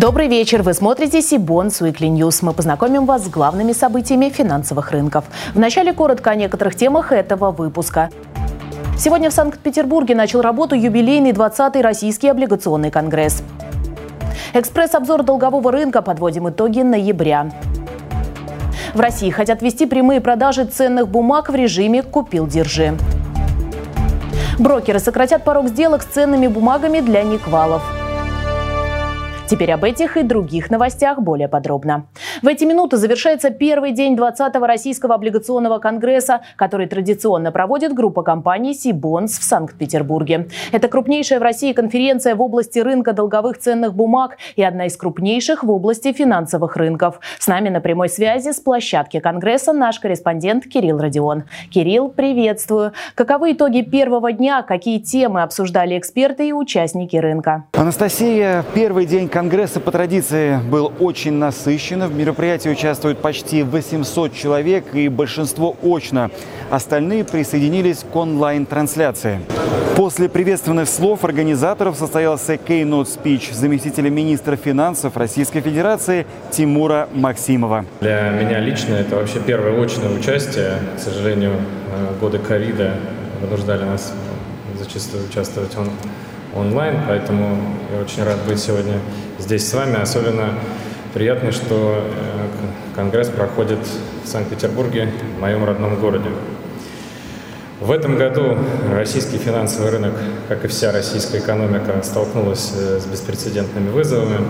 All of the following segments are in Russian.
Добрый вечер. Вы смотрите Сибонс Weekly News. Мы познакомим вас с главными событиями финансовых рынков. Вначале коротко о некоторых темах этого выпуска. Сегодня в Санкт-Петербурге начал работу юбилейный 20-й Российский облигационный конгресс. Экспресс-обзор долгового рынка. Подводим итоги ноября. В России хотят ввести прямые продажи ценных бумаг в режиме «купил-держи». Брокеры сократят порог сделок с ценными бумагами для неквалов. Теперь об этих и других новостях более подробно. В эти минуты завершается первый день 20-го Российского облигационного конгресса, который традиционно проводит группа компаний «Сибонс» в Санкт-Петербурге. Это крупнейшая в России конференция в области рынка долговых ценных бумаг и одна из крупнейших в области финансовых рынков. С нами на прямой связи с площадки конгресса наш корреспондент Кирилл Родион. Кирилл, приветствую. Каковы итоги первого дня? Какие темы обсуждали эксперты и участники рынка? Анастасия, первый день Конгресса по традиции был очень насыщен. В мероприятии участвуют почти 800 человек и большинство очно. Остальные присоединились к онлайн-трансляции. После приветственных слов организаторов состоялся keynote speech заместителя министра финансов Российской Федерации Тимура Максимова. Для меня лично это вообще первое очное участие. К сожалению, э, годы ковида вынуждали нас зачастую участвовать он онлайн, поэтому я очень рад быть сегодня здесь с вами. Особенно приятно, что э, Конгресс проходит в Санкт-Петербурге, в моем родном городе. В этом году российский финансовый рынок, как и вся российская экономика, столкнулась э, с беспрецедентными вызовами.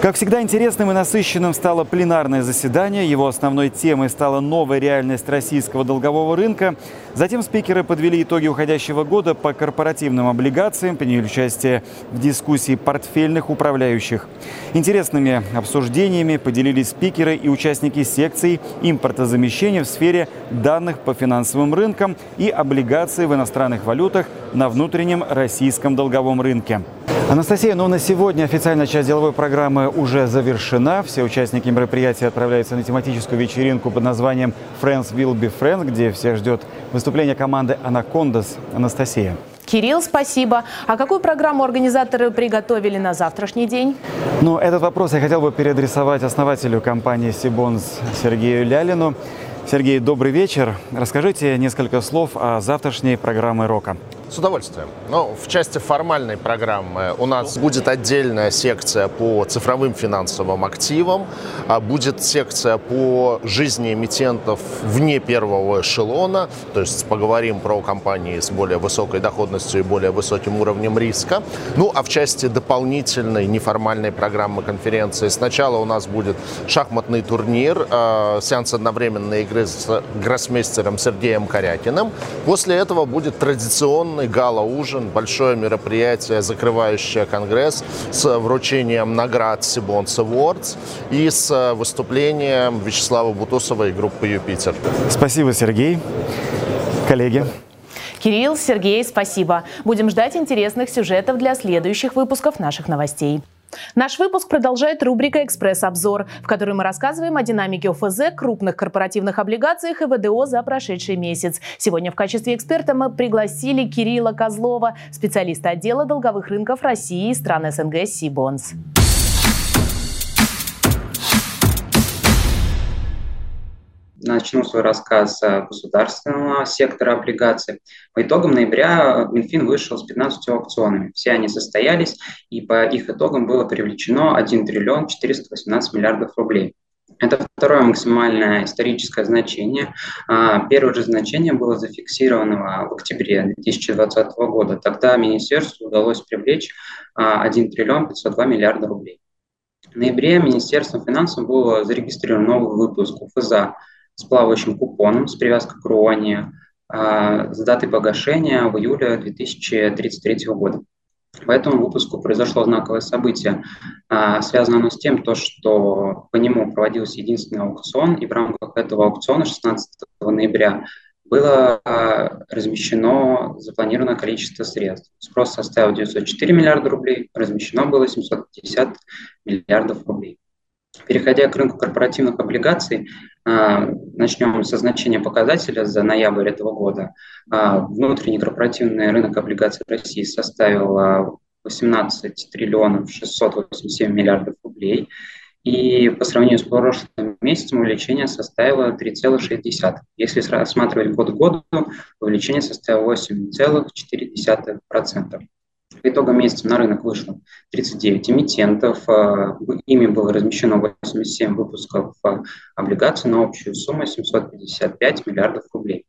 Как всегда, интересным и насыщенным стало пленарное заседание. Его основной темой стала новая реальность российского долгового рынка. Затем спикеры подвели итоги уходящего года по корпоративным облигациям, приняли участие в дискуссии портфельных управляющих. Интересными обсуждениями поделились спикеры и участники секций импортозамещения в сфере данных по финансовым рынкам и облигаций в иностранных валютах на внутреннем российском долговом рынке. Анастасия, ну на сегодня официальная часть деловой программы уже завершена. Все участники мероприятия отправляются на тематическую вечеринку под названием Friends Will Be Friends, где всех ждет выступление команды Анакондас. Анастасия. Кирилл, спасибо. А какую программу организаторы приготовили на завтрашний день? Ну, этот вопрос я хотел бы переадресовать основателю компании «Сибонс» Сергею Лялину. Сергей, добрый вечер. Расскажите несколько слов о завтрашней программе «Рока». С удовольствием. Ну, в части формальной программы у нас будет отдельная секция по цифровым финансовым активам, а будет секция по жизни эмитентов вне первого эшелона, то есть поговорим про компании с более высокой доходностью и более высоким уровнем риска. Ну, а в части дополнительной неформальной программы конференции сначала у нас будет шахматный турнир, э, сеанс одновременной игры с гроссмейстером Сергеем Корякиным. После этого будет традиционный традиционный гала-ужин, большое мероприятие, закрывающее Конгресс с вручением наград Сибонс Awards и с выступлением Вячеслава Бутусова и группы «Юпитер». Спасибо, Сергей. Коллеги. Кирилл, Сергей, спасибо. Будем ждать интересных сюжетов для следующих выпусков наших новостей. Наш выпуск продолжает рубрика «Экспресс-обзор», в которой мы рассказываем о динамике ОФЗ, крупных корпоративных облигациях и ВДО за прошедший месяц. Сегодня в качестве эксперта мы пригласили Кирилла Козлова, специалиста отдела долговых рынков России и стран СНГ «Сибонс». Начну свой рассказ с государственного сектора облигаций. По итогам ноября Минфин вышел с 15 аукционами. Все они состоялись, и по их итогам было привлечено 1 триллион 418 миллиардов рублей. Это второе максимальное историческое значение. А, первое же значение было зафиксировано в октябре 2020 года. Тогда министерству удалось привлечь 1 триллион 502 миллиарда рублей. В ноябре Министерством финансов был зарегистрирован новый выпуск УФЗа с плавающим купоном с привязкой к РУОНе а, с датой погашения в июле 2033 года. По этому выпуску произошло знаковое событие. А, связано оно с тем, то, что по нему проводился единственный аукцион, и в рамках этого аукциона 16 ноября было а, размещено запланированное количество средств. Спрос составил 904 миллиарда рублей, размещено было 750 миллиардов рублей. Переходя к рынку корпоративных облигаций, начнем со значения показателя за ноябрь этого года. А, внутренний корпоративный рынок облигаций России составил 18 триллионов 687 миллиардов рублей. И по сравнению с прошлым месяцем увеличение составило 3,6. Если рассматривать год к году, увеличение составило 8,4%. По итогам месяца на рынок вышло 39 эмитентов, а, ими было размещено 87 выпусков а, облигаций на общую сумму 755 миллиардов рублей.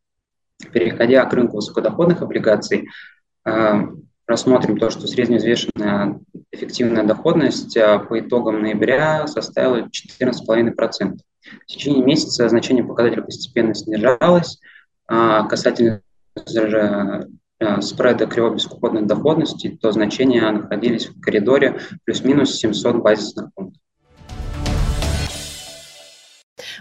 Переходя к рынку высокодоходных облигаций, а, рассмотрим то, что среднеизвешенная эффективная доходность по итогам ноября составила 14,5%. В течение месяца значение показателя постепенно снижалось. Касательно Э, спреда кривобескуходной доходности, то значения находились в коридоре плюс-минус 700 базисных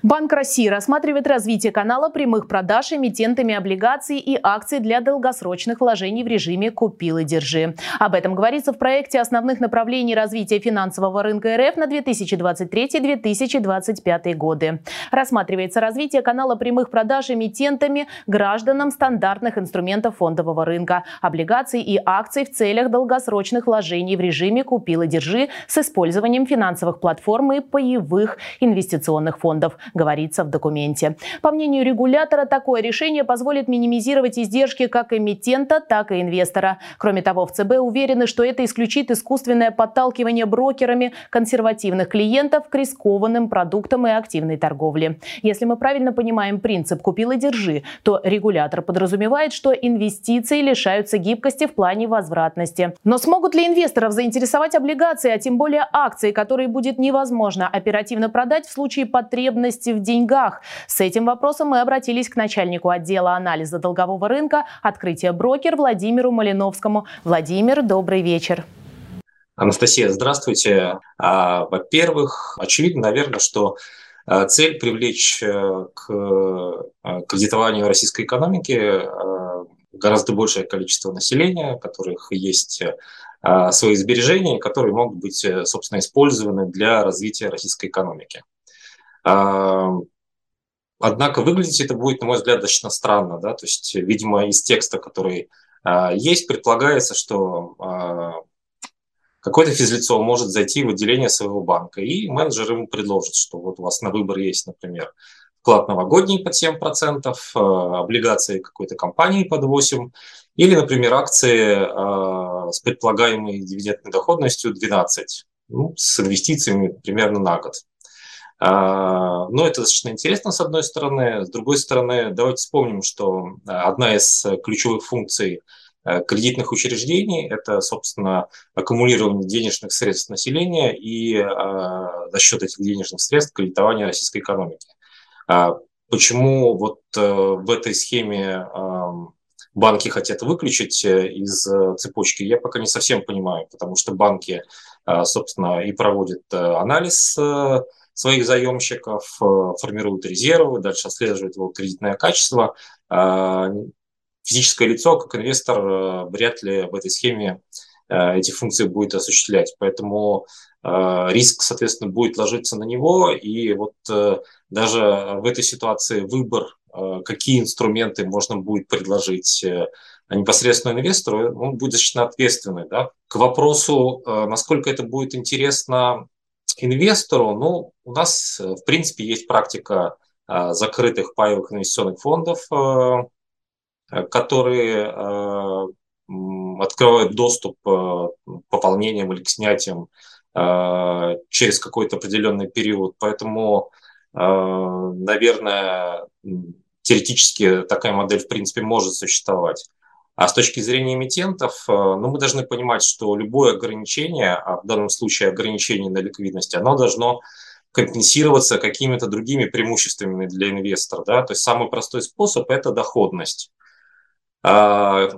Банк России рассматривает развитие канала прямых продаж эмитентами облигаций и акций для долгосрочных вложений в режиме «Купил и держи». Об этом говорится в проекте основных направлений развития финансового рынка РФ на 2023-2025 годы. Рассматривается развитие канала прямых продаж эмитентами гражданам стандартных инструментов фондового рынка, облигаций и акций в целях долгосрочных вложений в режиме «Купил и держи» с использованием финансовых платформ и паевых инвестиционных фондов говорится в документе. По мнению регулятора, такое решение позволит минимизировать издержки как эмитента, так и инвестора. Кроме того, в ЦБ уверены, что это исключит искусственное подталкивание брокерами консервативных клиентов к рискованным продуктам и активной торговле. Если мы правильно понимаем принцип «купил и держи», то регулятор подразумевает, что инвестиции лишаются гибкости в плане возвратности. Но смогут ли инвесторов заинтересовать облигации, а тем более акции, которые будет невозможно оперативно продать в случае потребности потребности в деньгах. С этим вопросом мы обратились к начальнику отдела анализа долгового рынка «Открытие брокер» Владимиру Малиновскому. Владимир, добрый вечер. Анастасия, здравствуйте. А, во-первых, очевидно, наверное, что а, цель привлечь э, к а, кредитованию российской экономики гораздо большее количество населения, у которых есть свои сбережения, которые могут быть, э, собственно, использованы для развития российской экономики. Однако выглядеть это будет, на мой взгляд, достаточно странно. Да? То есть, видимо, из текста, который а, есть, предполагается, что а, какое-то физлицо может зайти в отделение своего банка, и менеджер ему предложит, что вот у вас на выбор есть, например, вклад новогодний под 7%, а, облигации какой-то компании под 8%, или, например, акции с предполагаемой дивидендной доходностью 12%, ну, с инвестициями примерно на год. А, но это достаточно интересно, с одной стороны. С другой стороны, давайте вспомним, что а, одна из ключевых функций а, кредитных учреждений – это, собственно, аккумулирование денежных средств населения и за счет этих денежных средств кредитование российской экономики. Почему вот э, в этой схеме банки хотят выключить э, из э, цепочки, я пока не совсем понимаю, потому что банки, собственно, и проводят анализ своих заемщиков, э, формируют резервы, дальше отслеживают его кредитное качество. А, физическое лицо, как инвестор, э, вряд ли в этой схеме э, эти функции будет осуществлять. Поэтому риск, соответственно, будет ложиться на него. И вот даже в этой ситуации выбор, какие инструменты можно будет предложить непосредственно инвестору, он будет достаточно ответственный. Да? К вопросу, насколько это будет интересно инвестору, ну, у нас, э, в принципе, есть практика э, закрытых паевых инвестиционных фондов, э, которые открывают доступ к пополнениям или к снятиям через какой-то определенный период. Поэтому, наверное, теоретически такая модель, в принципе, может существовать. А с точки зрения эмитентов, э, ну, мы должны понимать, что любое ограничение, а в данном случае ограничение на ликвидность, оно должно компенсироваться какими-то другими преимуществами для инвестора. Да? То есть самый простой способ – это доходность. А,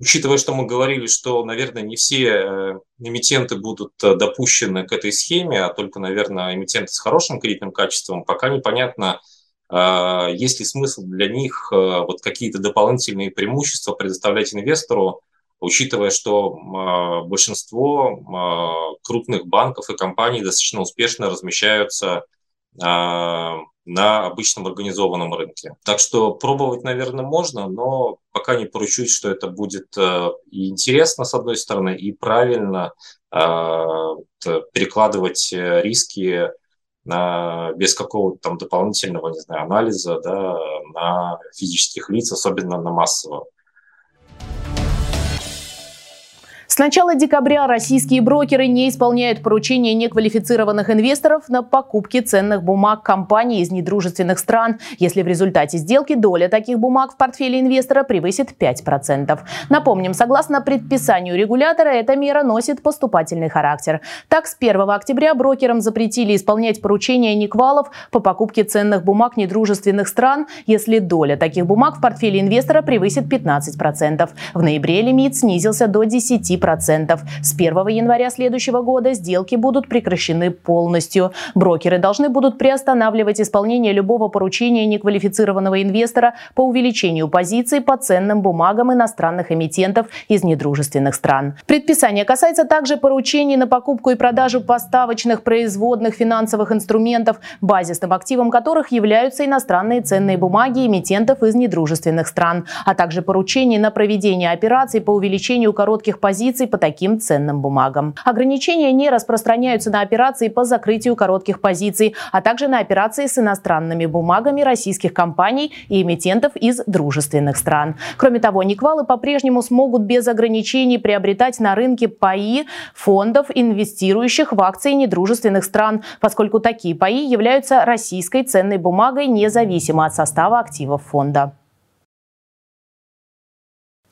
учитывая, что мы говорили, что, наверное, не все э, эмитенты будут э, допущены к этой схеме, а только, наверное, эмитенты с хорошим кредитным качеством, пока непонятно, есть ли смысл для них э, вот какие-то дополнительные преимущества предоставлять инвестору, учитывая, что а, большинство а, крупных банков и компаний достаточно успешно размещаются на обычном организованном рынке. Так что пробовать, наверное, можно, но пока не поручусь, что это будет и интересно, с одной стороны, и правильно перекладывать риски без какого-то там дополнительного, не знаю, анализа да, на физических лиц, особенно на массового. Начала декабря российские брокеры не исполняют поручения неквалифицированных инвесторов на покупки ценных бумаг компаний из недружественных стран, если в результате сделки доля таких бумаг в портфеле инвестора превысит 5%. Напомним, согласно предписанию регулятора, эта мера носит поступательный характер. Так, с 1 октября брокерам запретили исполнять поручения Никвалов по покупке ценных бумаг недружественных стран, если доля таких бумаг в портфеле инвестора превысит 15%. В ноябре лимит снизился до 10%. 10%. С 1 января следующего года сделки будут прекращены полностью. Брокеры должны будут приостанавливать исполнение любого поручения неквалифицированного инвестора по увеличению позиций по ценным бумагам иностранных эмитентов из недружественных стран. Предписание касается также поручений на покупку и продажу поставочных производных финансовых инструментов, базисным активом которых являются иностранные ценные бумаги эмитентов из недружественных стран, а также поручений на проведение операций по увеличению коротких позиций позиций по таким ценным бумагам. Ограничения не распространяются на операции по закрытию коротких позиций, а также на операции с иностранными бумагами российских компаний и эмитентов из дружественных стран. Кроме того, Никвалы по-прежнему смогут без ограничений приобретать на рынке паи фондов, инвестирующих в акции недружественных стран, поскольку такие паи являются российской ценной бумагой независимо от состава активов фонда.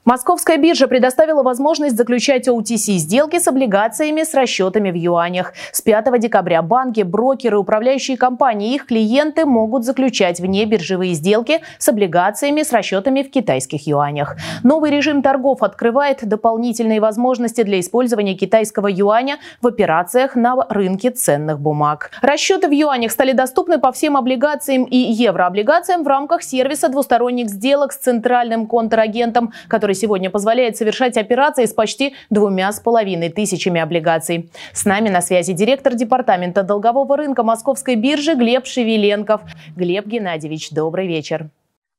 Московская биржа предоставила возможность заключать OTC-сделки с облигациями с расчетами в юанях. С 5 декабря банки, брокеры, управляющие компании и их клиенты могут заключать внебиржевые сделки с облигациями с расчетами в китайских юанях. Новый режим торгов открывает дополнительные возможности для использования китайского юаня в операциях на рынке ценных бумаг. Расчеты в юанях стали доступны по всем облигациям и еврооблигациям в рамках сервиса двусторонних сделок с центральным контрагентом, который сегодня позволяет совершать операции с почти двумя с половиной тысячами облигаций. С нами на связи директор департамента долгового рынка Московской биржи Глеб Шевеленков. Глеб Геннадьевич, добрый вечер.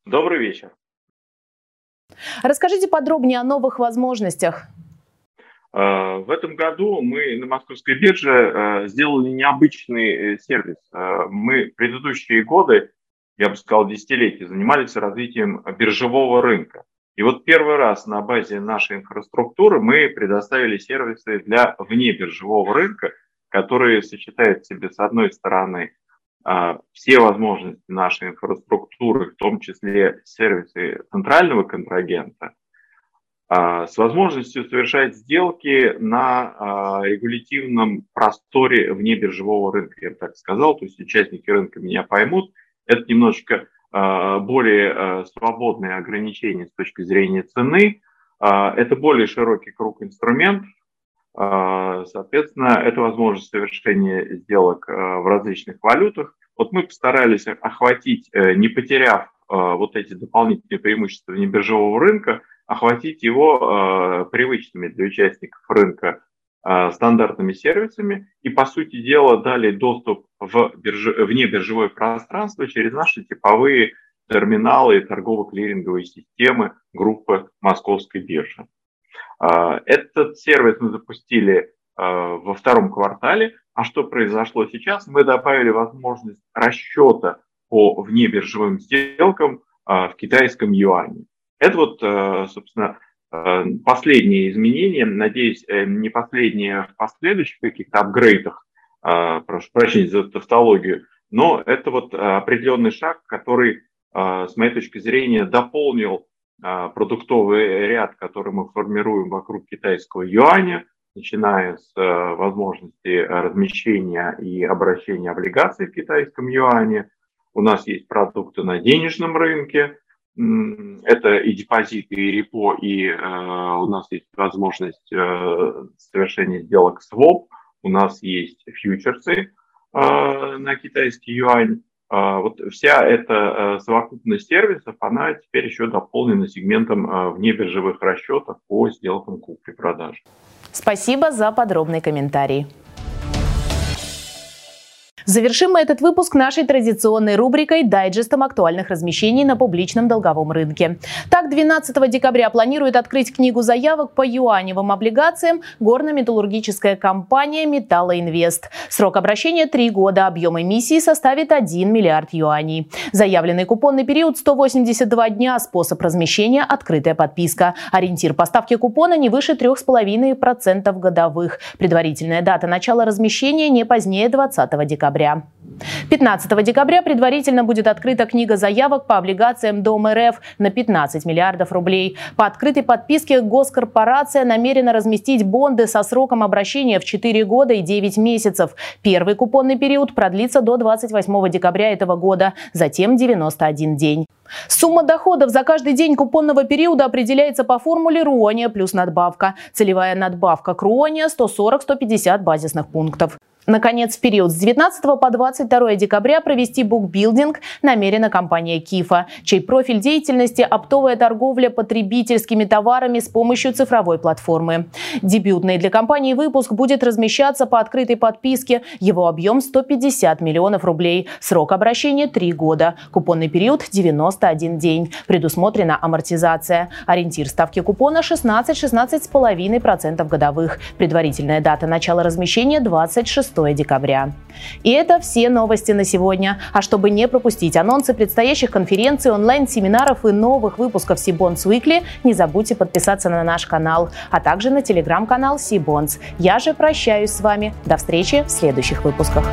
Добрый вечер. Расскажите подробнее о новых возможностях. Э, в этом году мы на Московской бирже э, сделали необычный э, сервис. Мы предыдущие годы, я бы сказал, десятилетия, занимались развитием биржевого рынка. И вот первый раз на базе нашей инфраструктуры мы предоставили сервисы для внебиржевого рынка, которые сочетают в себе, с одной стороны, а, все возможности нашей инфраструктуры, в том числе сервисы центрального контрагента, а, с возможностью совершать сделки на а, регулятивном просторе вне биржевого рынка, я бы так сказал. То есть участники рынка меня поймут. Это немножечко более э, свободные ограничения с точки зрения цены. Э, это более широкий круг инструментов. Соответственно, это возможность совершения сделок в различных валютах. Вот мы постарались охватить, не потеряв вот эти дополнительные преимущества небиржевого рынка, охватить его привычными для участников рынка Э, стандартными сервисами и, по сути дела, дали доступ в бирже, вне биржевое пространство через наши типовые терминалы и торгово-клиринговые системы группы Московской биржи. Э, этот сервис мы запустили э, во втором квартале. А что произошло сейчас? Мы добавили возможность расчета по внебиржевым сделкам в китайском юане. Это вот, собственно, Э, последние изменения, надеюсь, э, не последние в последующих каких-то апгрейдах, э, прошу прощения за тавтологию, но это вот определенный шаг, который, с моей точки зрения, дополнил продуктовый ряд, который мы формируем вокруг китайского юаня, начиная с возможности размещения и обращения облигаций в китайском юане. У нас есть продукты на денежном рынке, это и депозиты, и репо, и э, у нас есть возможность э, совершения сделок своп, у нас есть фьючерсы э, на китайский юань. Э, вот вся эта э, совокупность сервисов, она теперь еще дополнена сегментом э, внебиржевых расчетов по сделкам купли-продажи. Спасибо за подробный комментарий. Завершим мы этот выпуск нашей традиционной рубрикой «Дайджестом актуальных размещений на публичном долговом рынке». Так, 12 декабря планирует открыть книгу заявок по юаневым облигациям горно-металлургическая компания «Металлоинвест». Срок обращения – 3 года, объем эмиссии составит 1 миллиард юаней. Заявленный купонный период – 182 дня, способ размещения – открытая подписка. Ориентир поставки купона не выше 3,5% годовых. Предварительная дата начала размещения не позднее 20 декабря декабря. 15 декабря предварительно будет открыта книга заявок по облигациям Дом РФ на 15 миллиардов рублей. По открытой подписке госкорпорация намерена разместить бонды со сроком обращения в 4 года и 9 месяцев. Первый купонный период продлится до 28 декабря этого года, затем 91 день. Сумма доходов за каждый день купонного периода определяется по формуле Руония плюс надбавка. Целевая надбавка к Руония 140-150 базисных пунктов. Наконец, в период с 19 по 22 декабря провести букбилдинг намерена компания Кифа, чей профиль деятельности – оптовая торговля потребительскими товарами с помощью цифровой платформы. Дебютный для компании выпуск будет размещаться по открытой подписке. Его объем – 150 миллионов рублей. Срок обращения – 3 года. Купонный период – 91 день. Предусмотрена амортизация. Ориентир ставки купона – 16-16,5% годовых. Предварительная дата начала размещения – 26 декабря. И это все новости на сегодня. А чтобы не пропустить анонсы предстоящих конференций, онлайн-семинаров и новых выпусков Сибонс Weekly, не забудьте подписаться на наш канал, а также на телеграм-канал Сибонс. Я же прощаюсь с вами. До встречи в следующих выпусках.